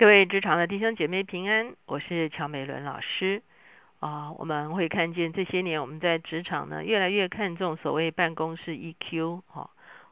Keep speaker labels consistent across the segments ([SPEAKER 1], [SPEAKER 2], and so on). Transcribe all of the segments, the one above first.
[SPEAKER 1] 各位职场的弟兄姐妹平安，我是乔美伦老师啊。我们会看见这些年我们在职场呢，越来越看重所谓办公室 EQ 哈。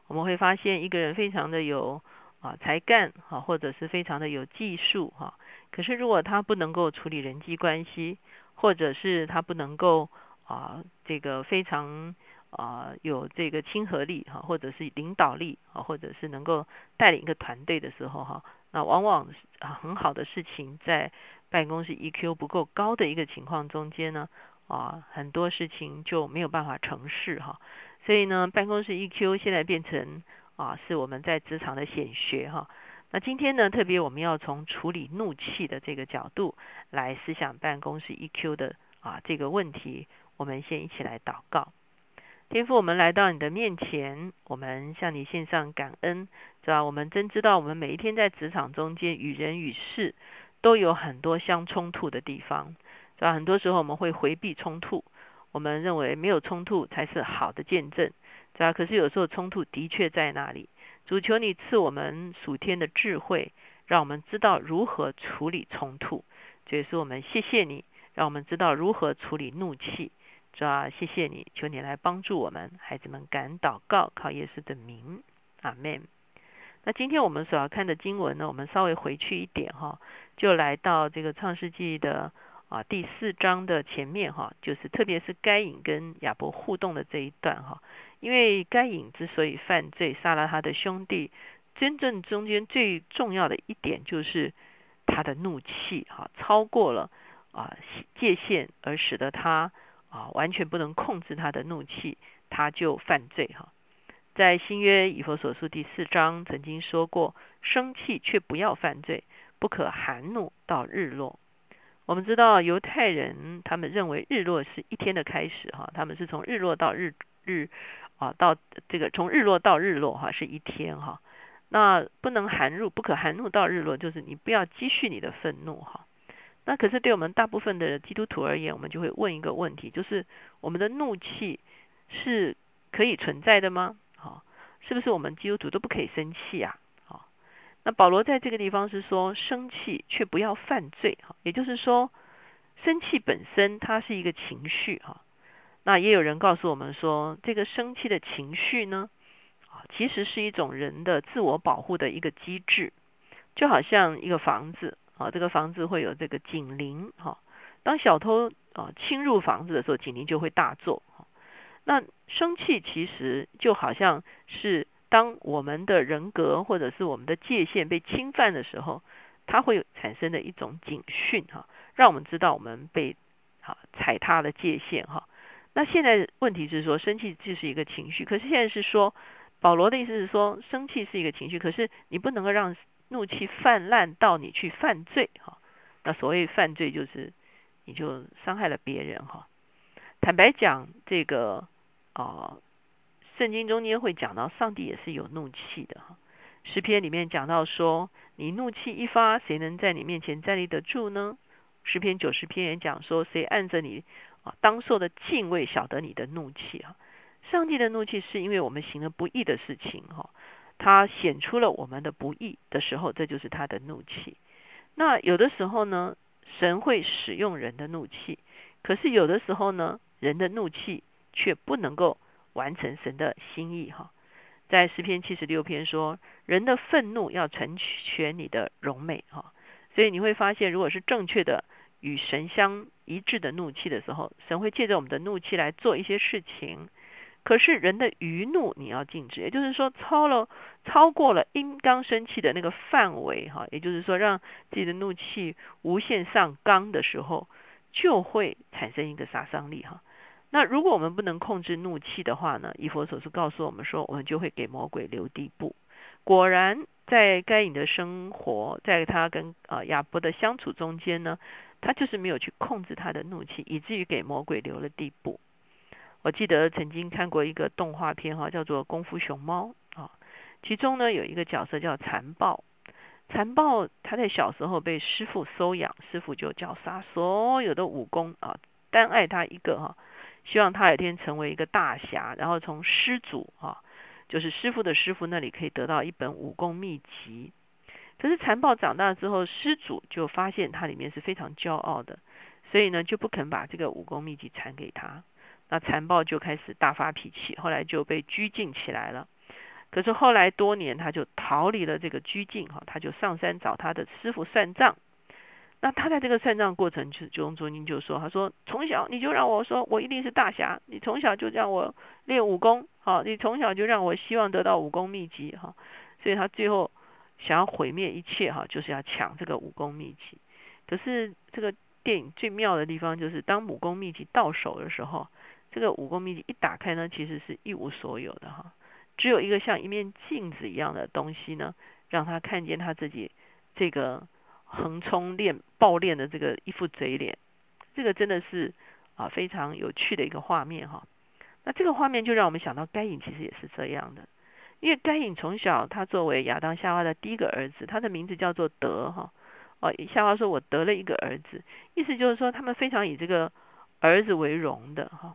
[SPEAKER 1] 我们会发现一个人非常的有啊才干哈，或者是非常的有技术哈。可是如果他不能够处理人际关系，或者是他不能够啊这个非常啊有这个亲和力哈，或者是领导力啊，或者是能够带领一个团队的时候哈。那往往啊很好的事情，在办公室 EQ 不够高的一个情况中间呢，啊很多事情就没有办法成事哈。所以呢，办公室 EQ 现在变成啊是我们在职场的显学哈。那今天呢，特别我们要从处理怒气的这个角度来思想办公室 EQ 的啊这个问题。我们先一起来祷告。天父，我们来到你的面前，我们向你献上感恩，是吧？我们真知道，我们每一天在职场中间与人与事都有很多相冲突的地方，是吧？很多时候我们会回避冲突，我们认为没有冲突才是好的见证，是吧？可是有时候冲突的确在那里。主求你赐我们属天的智慧，让我们知道如何处理冲突。这也是我们谢谢你，让我们知道如何处理怒气。主啊，谢谢你，求你来帮助我们，孩子们敢祷告，靠耶稣的名，阿门。那今天我们所要看的经文呢，我们稍微回去一点哈，就来到这个创世纪的啊第四章的前面哈，就是特别是该隐跟亚伯互动的这一段哈。因为该隐之所以犯罪，杀了他的兄弟，真正中间最重要的一点就是他的怒气哈，超过了啊界限，而使得他。啊，完全不能控制他的怒气，他就犯罪哈。在新约以弗所书第四章曾经说过，生气却不要犯罪，不可含怒到日落。我们知道犹太人他们认为日落是一天的开始哈，他们是从日落到日日啊到这个从日落到日落哈是一天哈。那不能含怒，不可含怒到日落，就是你不要积蓄你的愤怒哈。那可是对我们大部分的基督徒而言，我们就会问一个问题，就是我们的怒气是可以存在的吗？好，是不是我们基督徒都不可以生气啊？好，那保罗在这个地方是说，生气却不要犯罪，哈，也就是说，生气本身它是一个情绪，哈。那也有人告诉我们说，这个生气的情绪呢，啊，其实是一种人的自我保护的一个机制，就好像一个房子。啊，这个房子会有这个警铃哈。当小偷啊侵入房子的时候，警铃就会大作。那生气其实就好像是当我们的人格或者是我们的界限被侵犯的时候，它会产生的一种警讯哈，让我们知道我们被啊踩踏了界限哈。那现在问题是说，生气就是一个情绪，可是现在是说，保罗的意思是说，生气是一个情绪，可是你不能够让。怒气泛滥到你去犯罪哈，那所谓犯罪就是你就伤害了别人哈。坦白讲，这个啊，圣经中间会讲到上帝也是有怒气的哈。诗篇里面讲到说，你怒气一发，谁能在你面前站立得住呢？诗篇九十篇也讲说，谁按着你啊当受的敬畏，晓得你的怒气哈。上帝的怒气是因为我们行了不义的事情哈。他显出了我们的不义的时候，这就是他的怒气。那有的时候呢，神会使用人的怒气，可是有的时候呢，人的怒气却不能够完成神的心意哈。在诗篇七十六篇说，人的愤怒要成全你的荣美哈。所以你会发现，如果是正确的与神相一致的怒气的时候，神会借着我们的怒气来做一些事情。可是人的余怒你要禁止，也就是说超了超过了应当生气的那个范围哈，也就是说让自己的怒气无限上纲的时候，就会产生一个杀伤力哈。那如果我们不能控制怒气的话呢？以佛所说告诉我们说，我们就会给魔鬼留地步。果然在该隐的生活，在他跟啊亚伯的相处中间呢，他就是没有去控制他的怒气，以至于给魔鬼留了地步。我记得曾经看过一个动画片哈，叫做《功夫熊猫》啊，其中呢有一个角色叫残暴。残暴他在小时候被师傅收养，师傅就教杀所有的武功啊，单爱他一个哈，希望他有一天成为一个大侠，然后从师祖啊，就是师傅的师傅那里可以得到一本武功秘籍。可是残暴长大之后，师祖就发现他里面是非常骄傲的，所以呢就不肯把这个武功秘籍传给他。那残暴就开始大发脾气，后来就被拘禁起来了。可是后来多年，他就逃离了这个拘禁，哈，他就上山找他的师傅算账。那他在这个算账过程，就九龙卓经就说：“他说从小你就让我说我一定是大侠，你从小就让我练武功，好，你从小就让我希望得到武功秘籍，哈，所以他最后想要毁灭一切，哈，就是要抢这个武功秘籍。可是这个电影最妙的地方，就是当武功秘籍到手的时候，这个武功秘籍一打开呢，其实是一无所有的，哈，只有一个像一面镜子一样的东西呢，让他看见他自己这个。”横冲练暴练的这个一副嘴脸，这个真的是啊非常有趣的一个画面哈。那这个画面就让我们想到该隐其实也是这样的，因为该隐从小他作为亚当夏娃的第一个儿子，他的名字叫做德哈。哦，夏娃说我得了一个儿子，意思就是说他们非常以这个儿子为荣的哈。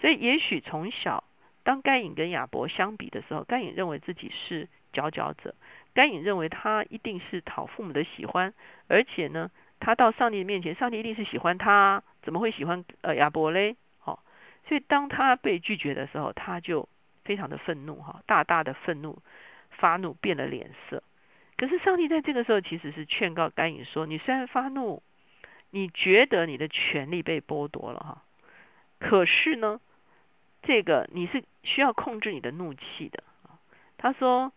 [SPEAKER 1] 所以也许从小当该隐跟亚伯相比的时候，该隐认为自己是佼佼者。该隐认为他一定是讨父母的喜欢，而且呢，他到上帝面前，上帝一定是喜欢他，怎么会喜欢呃亚伯嘞？好，所以当他被拒绝的时候，他就非常的愤怒哈，大大的愤怒，发怒变了脸色。可是上帝在这个时候其实是劝告该隐说：你虽然发怒，你觉得你的权利被剥夺了哈，可是呢，这个你是需要控制你的怒气的他说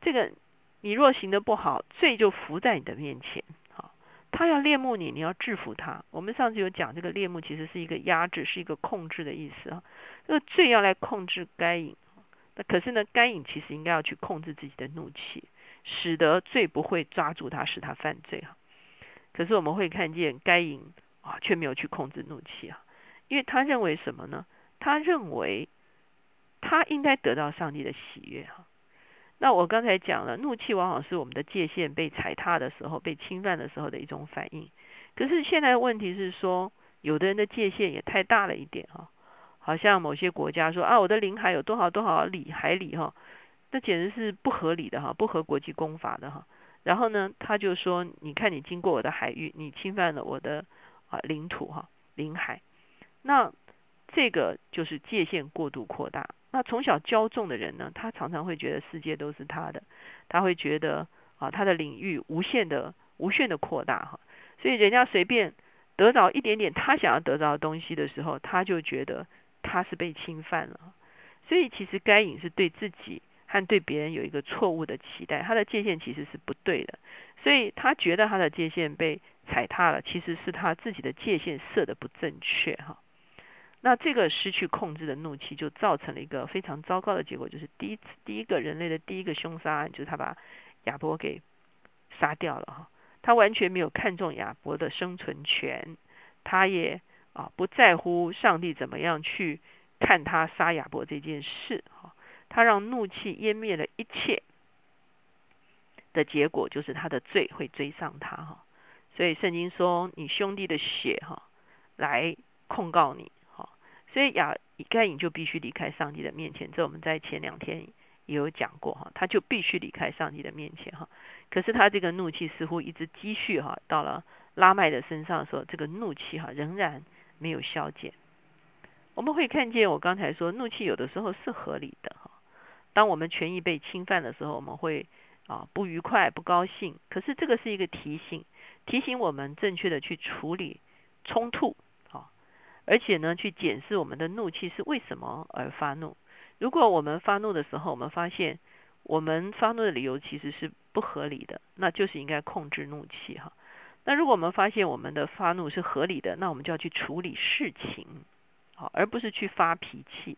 [SPEAKER 1] 这个。你若行得不好，罪就伏在你的面前。好，他要恋慕你，你要制服他。我们上次有讲，这个恋慕其实是一个压制，是一个控制的意思啊。这个罪要来控制该隐，那可是呢，该隐其实应该要去控制自己的怒气，使得罪不会抓住他，使他犯罪哈。可是我们会看见该隐啊，却没有去控制怒气啊，因为他认为什么呢？他认为他应该得到上帝的喜悦哈。那我刚才讲了，怒气往往是我们的界限被踩踏的时候、被侵犯的时候的一种反应。可是现在问题是说，有的人的界限也太大了一点哈，好像某些国家说啊，我的领海有多少多少里海里哈，那简直是不合理的哈，不合国际公法的哈。然后呢，他就说，你看你经过我的海域，你侵犯了我的啊领土哈领海，那这个就是界限过度扩大。那从小骄纵的人呢，他常常会觉得世界都是他的，他会觉得啊，他的领域无限的、无限的扩大哈，所以人家随便得到一点点他想要得到的东西的时候，他就觉得他是被侵犯了。所以其实该隐是对自己和对别人有一个错误的期待，他的界限其实是不对的，所以他觉得他的界限被踩踏了，其实是他自己的界限设的不正确哈。那这个失去控制的怒气，就造成了一个非常糟糕的结果，就是第一次第一个人类的第一个凶杀案，就是他把亚伯给杀掉了哈。他完全没有看重亚伯的生存权，他也啊不在乎上帝怎么样去看他杀亚伯这件事哈。他让怒气湮灭了一切的结果，就是他的罪会追上他哈。所以圣经说，你兄弟的血哈来控告你。所以亚该隐就必须离开上帝的面前，这我们在前两天也有讲过哈，他就必须离开上帝的面前哈。可是他这个怒气似乎一直积蓄哈，到了拉麦的身上的时候，这个怒气哈仍然没有消减。我们会看见我刚才说，怒气有的时候是合理的哈。当我们权益被侵犯的时候，我们会啊不愉快、不高兴。可是这个是一个提醒，提醒我们正确的去处理冲突。而且呢，去检视我们的怒气是为什么而发怒。如果我们发怒的时候，我们发现我们发怒的理由其实是不合理的，那就是应该控制怒气哈。那如果我们发现我们的发怒是合理的，那我们就要去处理事情，好，而不是去发脾气。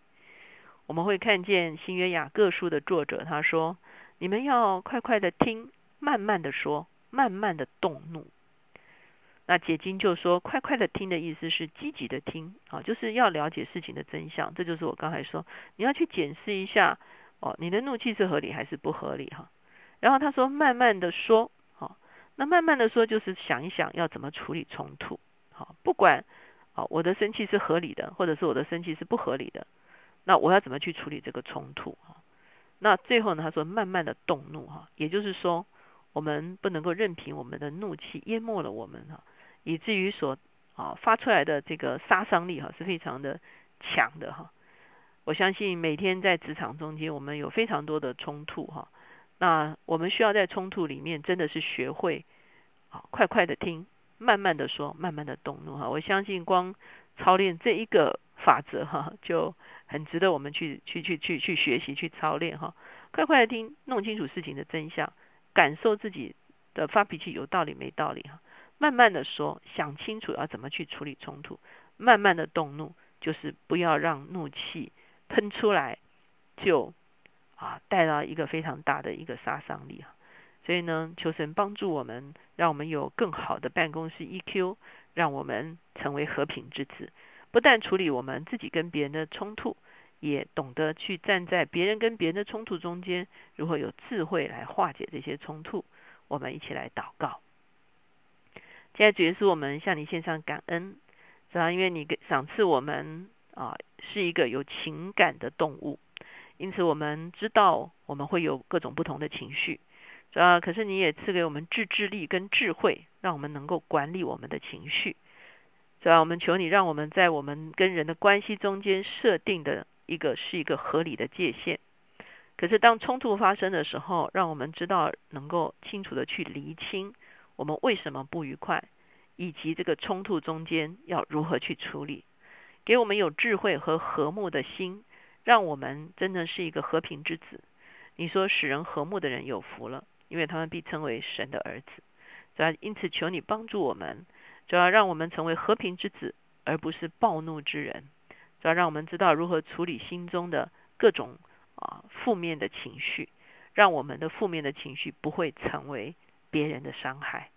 [SPEAKER 1] 我们会看见新约雅各书的作者他说：“你们要快快的听，慢慢的说，慢慢的动怒。”那解经就说，快快的听的意思是积极的听，啊，就是要了解事情的真相。这就是我刚才说，你要去检视一下，哦，你的怒气是合理还是不合理哈。然后他说，慢慢的说，好，那慢慢的说就是想一想要怎么处理冲突，好，不管，好，我的生气是合理的，或者是我的生气是不合理的，那我要怎么去处理这个冲突？哈，那最后呢，他说慢慢的动怒，哈，也就是说。我们不能够任凭我们的怒气淹没了我们哈，以至于所啊发出来的这个杀伤力哈是非常的强的哈。我相信每天在职场中间，我们有非常多的冲突哈。那我们需要在冲突里面真的是学会啊快快的听，慢慢的说，慢慢的动怒哈。我相信光操练这一个法则哈，就很值得我们去去去去去学习去操练哈。快快的听，弄清楚事情的真相。感受自己的发脾气有道理没道理哈，慢慢的说，想清楚要怎么去处理冲突，慢慢的动怒，就是不要让怒气喷出来，就啊带到一个非常大的一个杀伤力啊。所以呢，求神帮助我们，让我们有更好的办公室 EQ，让我们成为和平之子，不但处理我们自己跟别人的冲突。也懂得去站在别人跟别人的冲突中间，如何有智慧来化解这些冲突。我们一起来祷告。现在主要是我们向你献上感恩，主要因为你赏赐我们啊是一个有情感的动物，因此我们知道我们会有各种不同的情绪。主要可是你也赐给我们自制力跟智慧，让我们能够管理我们的情绪。主要我们求你让我们在我们跟人的关系中间设定的。一个是一个合理的界限，可是当冲突发生的时候，让我们知道能够清楚的去厘清我们为什么不愉快，以及这个冲突中间要如何去处理，给我们有智慧和和睦的心，让我们真的是一个和平之子。你说使人和睦的人有福了，因为他们必称为神的儿子。主要因此求你帮助我们，主要让我们成为和平之子，而不是暴怒之人。主要让我们知道如何处理心中的各种啊负面的情绪，让我们的负面的情绪不会成为别人的伤害。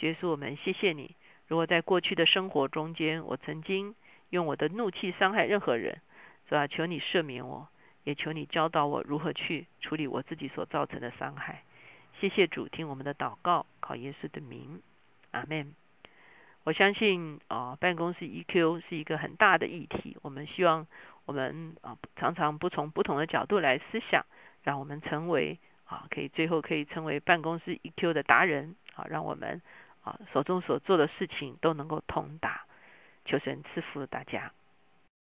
[SPEAKER 1] 耶稣，我们谢谢你。如果在过去的生活中间，我曾经用我的怒气伤害任何人，是吧？求你赦免我，也求你教导我如何去处理我自己所造成的伤害。谢谢主，听我们的祷告，靠耶稣的名，阿门。我相信啊，办公室 EQ 是一个很大的议题。我们希望我们啊常常不从不同的角度来思想，让我们成为啊可以最后可以成为办公室 EQ 的达人啊，让我们啊手中所做的事情都能够通达。求神赐福大家。